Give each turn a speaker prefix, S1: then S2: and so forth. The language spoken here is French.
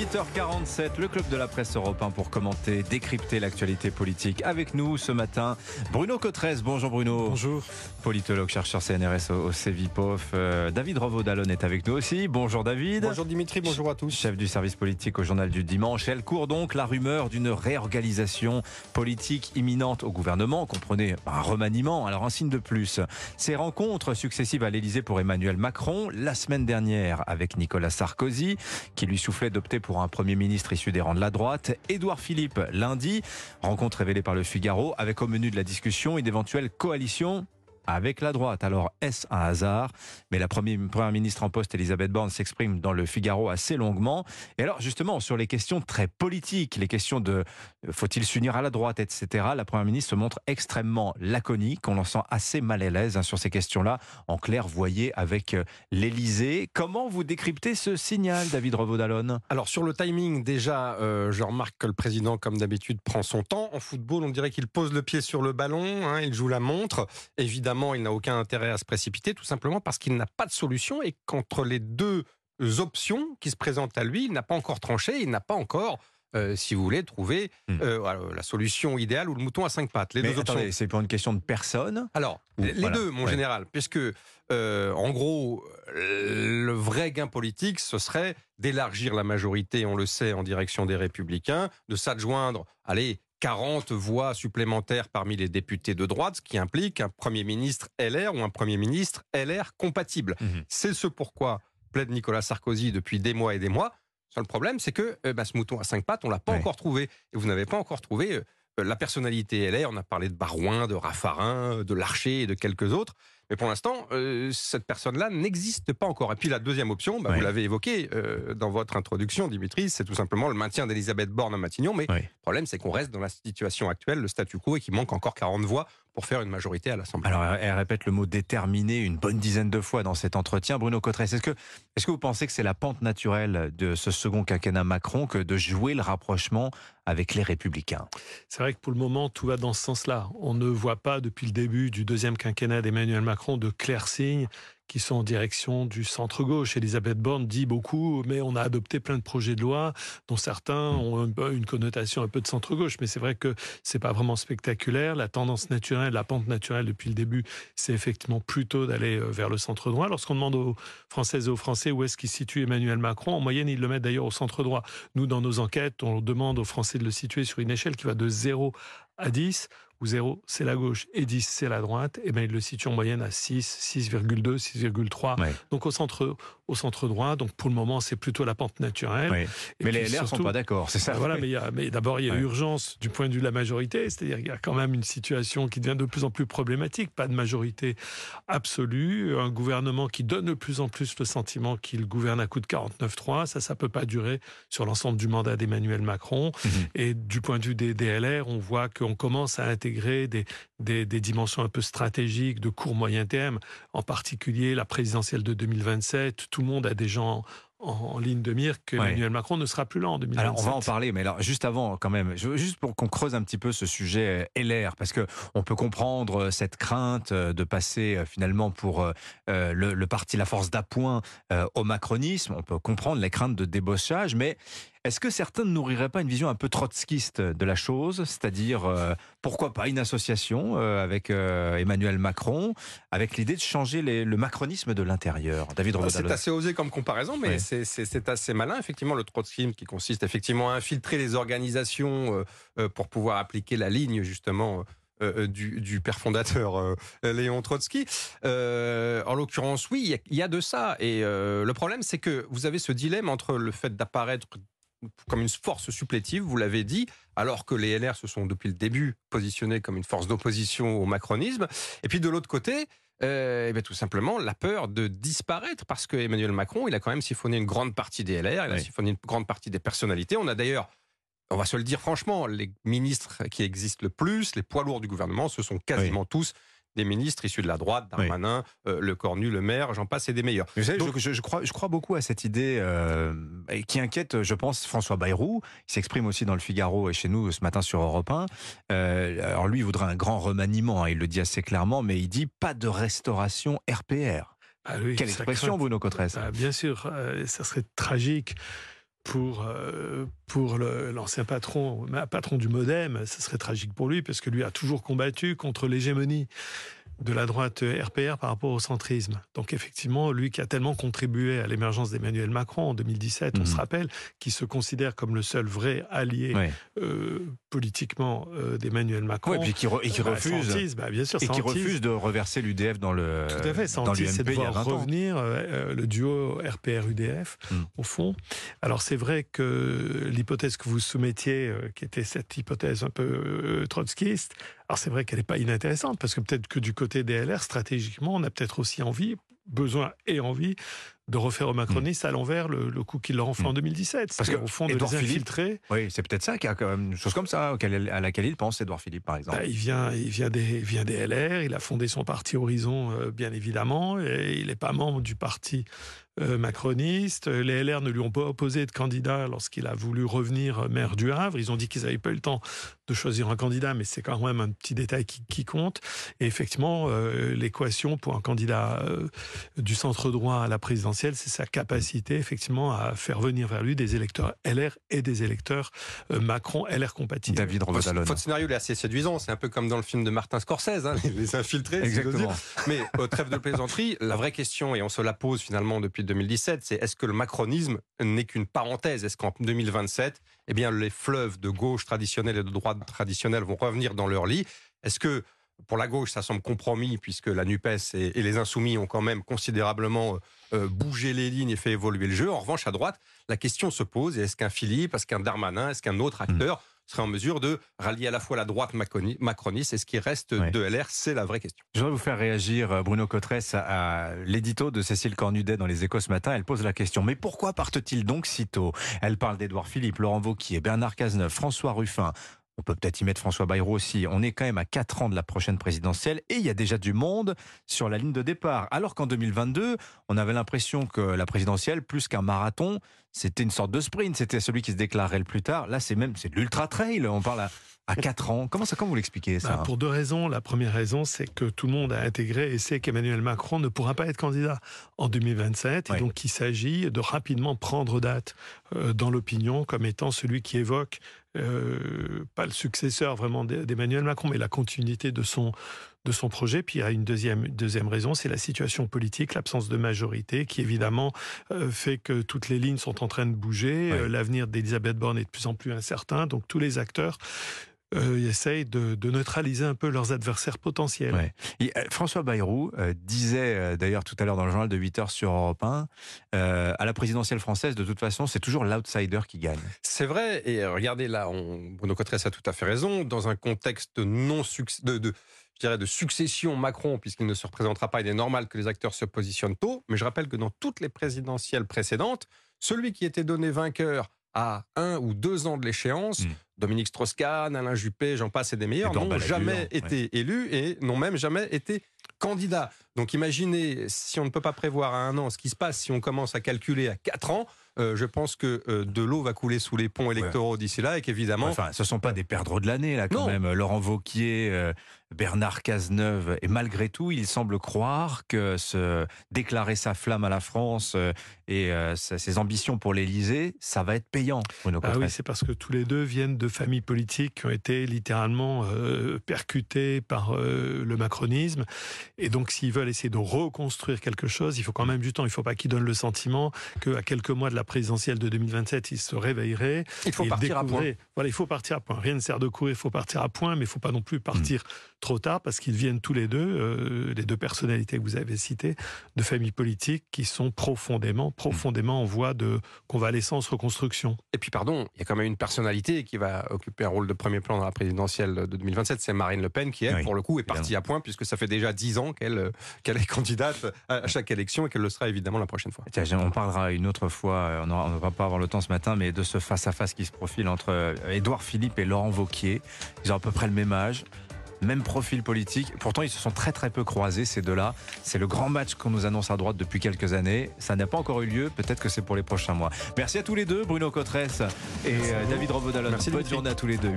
S1: 8h47, le club de la presse européen pour commenter, décrypter l'actualité politique. Avec nous ce matin, Bruno Cotresse. Bonjour Bruno.
S2: Bonjour.
S1: Politologue, chercheur CNRS au, au CEVIPOF. Euh, David Revaud-Dallon est avec nous aussi. Bonjour David.
S2: Bonjour Dimitri, bonjour à tous.
S1: Chef du service politique au journal du dimanche. Elle court donc la rumeur d'une réorganisation politique imminente au gouvernement. Comprenez, un remaniement, alors un signe de plus. Ces rencontres successives à l'Elysée pour Emmanuel Macron, la semaine dernière avec Nicolas Sarkozy, qui lui soufflait d'opter pour un Premier ministre issu des rangs de la droite. Édouard Philippe, lundi, rencontre révélée par le Figaro, avec au menu de la discussion une éventuelle coalition avec la droite. Alors, est-ce un hasard? Mais la première, ministre en poste, Elisabeth Borne, s'exprime dans le Figaro assez longuement. Et alors, justement, sur les questions très politiques, les questions de euh, faut-il s'unir à la droite, etc., la première ministre se montre extrêmement laconique. On l'en sent assez mal à l'aise hein, sur ces questions-là. En clair, voyez avec euh, l'Élysée. Comment vous décryptez ce signal, David Revaud-Dallon
S2: Alors, sur le timing, déjà, euh, je remarque que le président, comme d'habitude, prend son temps. En football, on dirait qu'il pose le pied sur le ballon, hein, il joue la montre. Évidemment, il n'a aucun intérêt à se précipiter, tout simplement parce qu'il n'a pas de solution et qu'entre les deux options qui se présentent à lui, il n'a pas encore tranché, il n'a pas encore euh, si vous voulez, trouvé
S1: Hmm.
S2: euh, la solution idéale ou le mouton à cinq pattes. Les
S1: Mais
S2: deux options.
S1: attendez, c'est pour une question de personne
S2: Alors,
S1: Ou-
S2: les
S1: voilà.
S2: deux, mon
S1: Ouais.
S2: général, puisque, euh, en gros, le vrai gain politique, ce serait d'élargir la majorité, on le sait, en direction des Républicains, de s'adjoindre, allez, 40 voix supplémentaires parmi les députés de droite, ce qui implique un Premier ministre LR ou un Premier ministre LR compatible.
S1: Mhm.
S2: C'est ce pourquoi plaide Nicolas Sarkozy depuis des mois et des mois. Seul problème, c'est que euh, bah, ce mouton à cinq pattes, on l'a pas
S1: Ouais.
S2: encore trouvé. Et vous n'avez pas encore trouvé euh, euh, la personnalité LR. On a parlé de Barouin, de Raffarin, de Larcher et de quelques autres. Mais pour l'instant, euh, cette personne-là n'existe pas encore. Et puis la deuxième option, bah, vous l'avez évoqué euh, dans votre introduction, Dimitri, c'est tout simplement le maintien d'Elisabeth Borne à Matignon. Mais le problème, c'est qu'on reste dans la situation actuelle, le statu quo, et qu'il manque encore 40 voix pour faire une majorité à l'Assemblée.
S1: Alors, elle elle répète le mot déterminé une bonne dizaine de fois dans cet entretien. Bruno Cotresse, est-ce que, est-ce que vous pensez que c'est la pente naturelle de ce second quinquennat Macron que de jouer le rapprochement avec les Républicains?
S3: C'est vrai que pour le moment, tout va dans ce sens-là. On ne voit pas depuis le début du deuxième quinquennat d'Emmanuel Macron de clairs signes qui sont en direction du centre-gauche. Elisabeth Borne dit beaucoup, mais on a adopté plein de projets de loi dont certains ont un peu une connotation un peu de centre-gauche. Mais c'est vrai que c'est pas vraiment spectaculaire. La tendance naturelle, la pente naturelle depuis le début, c'est effectivement plutôt d'aller euh, vers le centre-droit. Lorsqu'on demande aux Françaises et aux Français où est-ce qu'ils situent Emmanuel Macron, en moyenne, ils le mettent d'ailleurs au centre-droit. Nous, dans nos enquêtes, on demande aux Français de le situer sur une échelle qui va de 0 à 10, où 0 c'est la gauche et 10 c'est la droite, et bien il le situe en moyenne à 6, 6,2, 6,3,
S1: Ouais.
S3: donc au centre, au centre droit. Donc pour le moment, c'est plutôt la pente naturelle.
S1: Oui. Mais les LR sont
S3: surtout-
S1: pas d'accord, c'est ça
S3: Ah, voilà, mais, il y a- mais d'abord, il y a urgence du point de vue de la majorité, c'est-à-dire qu'il y a quand même une situation qui devient de plus en plus problématique, pas de majorité absolue, un gouvernement qui donne de plus en plus le sentiment qu'il gouverne à coup de 49-3, ça, ça peut pas durer sur l'ensemble du mandat d'Emmanuel Macron.
S1: Mhm.
S3: Et du point de vue des DLR, on voit qu'on commence à intégrer des, des, des dimensions un peu stratégiques de court moyen terme, en particulier la présidentielle de 2027. Tout le monde a des gens en, ligne de mire que
S1: Ouais.
S3: Emmanuel Macron ne sera plus là en 2027.
S1: Alors on va en parler, mais alors juste avant quand même, juste pour qu'on creuse un petit peu ce sujet euh, LR, parce que on peut comprendre euh, cette crainte euh, de passer finalement pour le, le parti, la force d'appoint au macronisme. On peut comprendre les craintes de débauchage, mais est-ce que certains ne nourriraient pas une vision un peu trotskiste de la chose, c'est-à-dire euh, pourquoi pas une association euh, avec euh, Emmanuel Macron, avec l'idée de changer les- le macronisme de l'intérieur? David
S2: Ah, C'est assez osé comme comparaison, mais c'est- assez malin, effectivement, le trotskisme qui consiste effectivement à infiltrer les organisations euh, euh, pour pouvoir appliquer la ligne, justement. euh, euh, du, du père fondateur euh, Léon Trotsky. Euh, en l'occurrence, oui, il y y, a de ça. Et euh, le problème, c'est que vous avez ce dilemme entre le fait d'apparaître comme une force supplétive, vous l'avez dit, alors que les LR se sont depuis le début positionnés comme une force d'opposition au macronisme. Et puis de l'autre côté, euh, eh bien, tout simplement la peur de disparaître parce que Emmanuel Macron, il a quand même siphonné une grande partie des LR, il a
S1: Oui.
S2: siphonné une grande partie des personnalités. On a d'ailleurs, on va se le dire franchement, les ministres qui existent le plus, les poids lourds du gouvernement, ce sont quasiment tous des ministres issus de la droite,
S1: Oui.
S2: Darmanin, euh, Le Cornu, Le Maire, j'en passe et des meilleurs.
S1: Vous savez,
S2: Donc-
S1: je, je crois, je crois beaucoup à cette idée euh, et qui inquiète, je pense, François Bayrou. Il s'exprime aussi dans le Figaro et chez nous ce matin sur Europe 1. Euh, alors lui, il voudrait un grand remaniement, hein, il le dit assez clairement, mais il dit pas de restauration RPR.
S3: Ah oui,
S1: Quelle expression. Bruno Cotresse
S3: Bah, bien sûr, euh, ça serait tragique pour, euh, pour l'ancien patron, patron du Modem, ce serait tragique pour lui, parce que lui a toujours combattu contre l'hégémonie de la droite RPR par rapport au centrisme. Donc effectivement, lui qui a tellement contribué à l'émergence d'Emmanuel Macron en 2017, on se mhm. rappelle, qui se considère comme le seul vrai allié euh, politiquement euh, d'Emmanuel Macron.
S1: et puis qui, et qui bah, refuse,
S3: bah, bien sûr,
S1: et qui refuse de reverser l'UDF dans le
S3: Tout à fait, c'est de voir revenir euh, le duo RPR-UDF, hmm. au fond. Alors c'est vrai que l'hypothèse que vous soumettiez, qui était cette hypothèse un peu trotskiste, alors c'est vrai qu'elle n'est pas inintéressante, parce que peut-être que du côté des LR, stratégiquement, on a peut-être aussi envie, besoin et envie de refaire aux macronistes à l'envers le, coup qu'ils leur ont fait en 2017.
S1: Hmm. Parce qu'au fond, de les infiltrer. Oui, c'est peut-être ça qui a quand même une chose comme ça à laquelle il pense, Edouard Philippe, par exemple.
S3: Bah, il, vient, il, vient des, vient des LR, il a fondé son parti Horizon, euh, bien évidemment, et il n'est pas membre du parti euh, macroniste. Les LR ne lui ont pas opposé de candidat lorsqu'il a voulu revenir maire du Havre. Ils ont dit qu'ils n'avaient pas eu le temps de choisir un candidat, mais c'est quand même un petit détail qui, compte. Et effectivement, euh, l'équation pour un candidat du centre droit à la présidentielle, c'est sa capacité effectivement à faire venir vers lui des électeurs LR et des électeurs euh, Macron LR compatibles.
S1: David
S2: Votre scénario est assez séduisant, c'est un peu comme dans le film de Martin Scorsese, hein, les, infiltrés.
S1: Exactement.
S2: Mais au trêve de plaisanterie, la vraie question, et on se la pose finalement depuis 2017, c'est est-ce que le macronisme n'est qu'une parenthèse? Est-ce qu'en 2027, eh bien, les fleuves de gauche traditionnelle et de droite traditionnelle vont revenir dans leur lit? Est-ce que pour la gauche, ça semble compromis puisque la NUPES et, les Insoumis ont quand même considérablement euh, bougé les lignes et fait évoluer le jeu. En revanche, à droite, la question se pose est-ce qu'un Philippe, est-ce qu'un Darmanin, est-ce qu'un autre acteur hmm. serait en mesure de rallier à la fois la droite macroniste et ce qui reste de LR C'est la vraie question.
S1: Je voudrais vous faire réagir, euh, Bruno Cotresse, à l'édito de Cécile Cornudet dans Les Échos ce matin. Elle pose la question mais pourquoi partent-ils donc si tôt? Elle parle d'Edouard Philippe, Laurent Vauquier, Bernard Cazeneuve, François Ruffin. On peut peut-être y mettre François Bayrou aussi. On est quand même à 4 ans de la prochaine présidentielle et il y a déjà du monde sur la ligne de départ. Alors qu'en 2022, on avait l'impression que la présidentielle, plus qu'un marathon, c'était une sorte de sprint. C'était celui qui se déclarerait le plus tard. Là, c'est même c'est l'ultra trail. On parle à, à 4 ans. Comment ça, comment vous l'expliquez ça
S3: bah, Pour deux raisons. La première raison, c'est que tout le monde a intégré et sait qu'Emmanuel Macron ne pourra pas être candidat en 2027. Et donc, il s'agit de rapidement prendre date euh, dans l'opinion comme étant celui qui évoque euh, pas le successeur vraiment d'Emmanuel Macron, mais la continuité de son, de son projet. Puis il y a une deuxième, deuxième raison, c'est la situation politique, l'absence de majorité, qui évidemment euh, fait que toutes les lignes sont en train de bouger. L'avenir d'Elisabeth Borne est de plus en plus incertain. Donc tous les acteurs euh, essayent de, neutraliser un peu leurs adversaires potentiels.
S1: Euh, François Bayrou euh, disait euh, d'ailleurs tout à l'heure dans le journal de 8 heures sur Europe 1, à la présidentielle française, de toute façon, c'est toujours l'outsider qui gagne.
S2: C'est vrai, et regardez là, on, Bruno a tout à fait raison, dans un contexte non de, de je dirais, de succession Macron, puisqu'il ne se représentera pas, il est normal que les acteurs se positionnent tôt. Mais je rappelle que dans toutes les présidentielles précédentes, celui qui était donné vainqueur à un ou deux ans de l'échéance, hmm. Dominique Strauss-Kahn, Alain Juppé, j'en passe et des meilleurs, n'ont jamais été élus et n'ont même jamais été candidats. Donc imaginez, si on ne peut pas prévoir à un an ce qui se passe, si on commence à calculer à quatre ans, euh, je pense que euh, de l'eau va couler sous les ponts électoraux d'ici là et qu'évidemment...
S1: enfin, ce ne sont pas des perdreaux de l'année, là, quand même. Laurent Vauquier, euh, Bernard Cazeneuve, et malgré tout, il semble croire que se déclarer sa flamme à la France et ses ambitions pour l'Élysée, ça va être payant.
S3: ah oui, c'est parce que tous les deux viennent de familles politiques qui ont été littéralement percutées par le macronisme. Et donc, s'ils veulent essayer de reconstruire quelque chose, il faut quand même du temps. Il ne faut pas qu'ils donnent le sentiment qu'à quelques mois de la présidentielle de 2027, ils se réveilleraient.
S2: Il faut partir à point.
S3: Voilà, il faut partir à point. Rien ne sert de courir, il faut partir à point, mais il ne faut pas non plus partir trop tard parce qu'ils viennent tous les deux, euh, les deux personnalités que vous avez citées, de familles politiques qui sont profondément, profondément en voie de convalescence, reconstruction.
S2: Et puis, pardon, il y a quand même une personnalité qui va occuper un rôle de premier plan dans la présidentielle de 2027, c'est Marine Le Pen, qui, elle, pour le coup, est partie à point, puisque ça fait déjà dix ans qu'elle euh, qu'elle est candidate à chaque élection et qu'elle le sera évidemment la prochaine fois.
S1: Tiens, on parlera une autre fois, euh, on ne va pas avoir le temps ce matin, mais de ce face-à-face qui se profile entre Édouard Philippe et Laurent Vauquier. Ils ont à peu près le même âge même profil politique. Pourtant, ils se sont très très peu croisés, ces deux-là. C'est le grand match qu'on nous annonce à droite depuis quelques années. Ça n'a pas encore eu lieu. Peut-être que c'est pour les prochains mois. Merci à tous les deux, Bruno Cotresse et euh, David Robodalon. Bonne journée à tous les deux.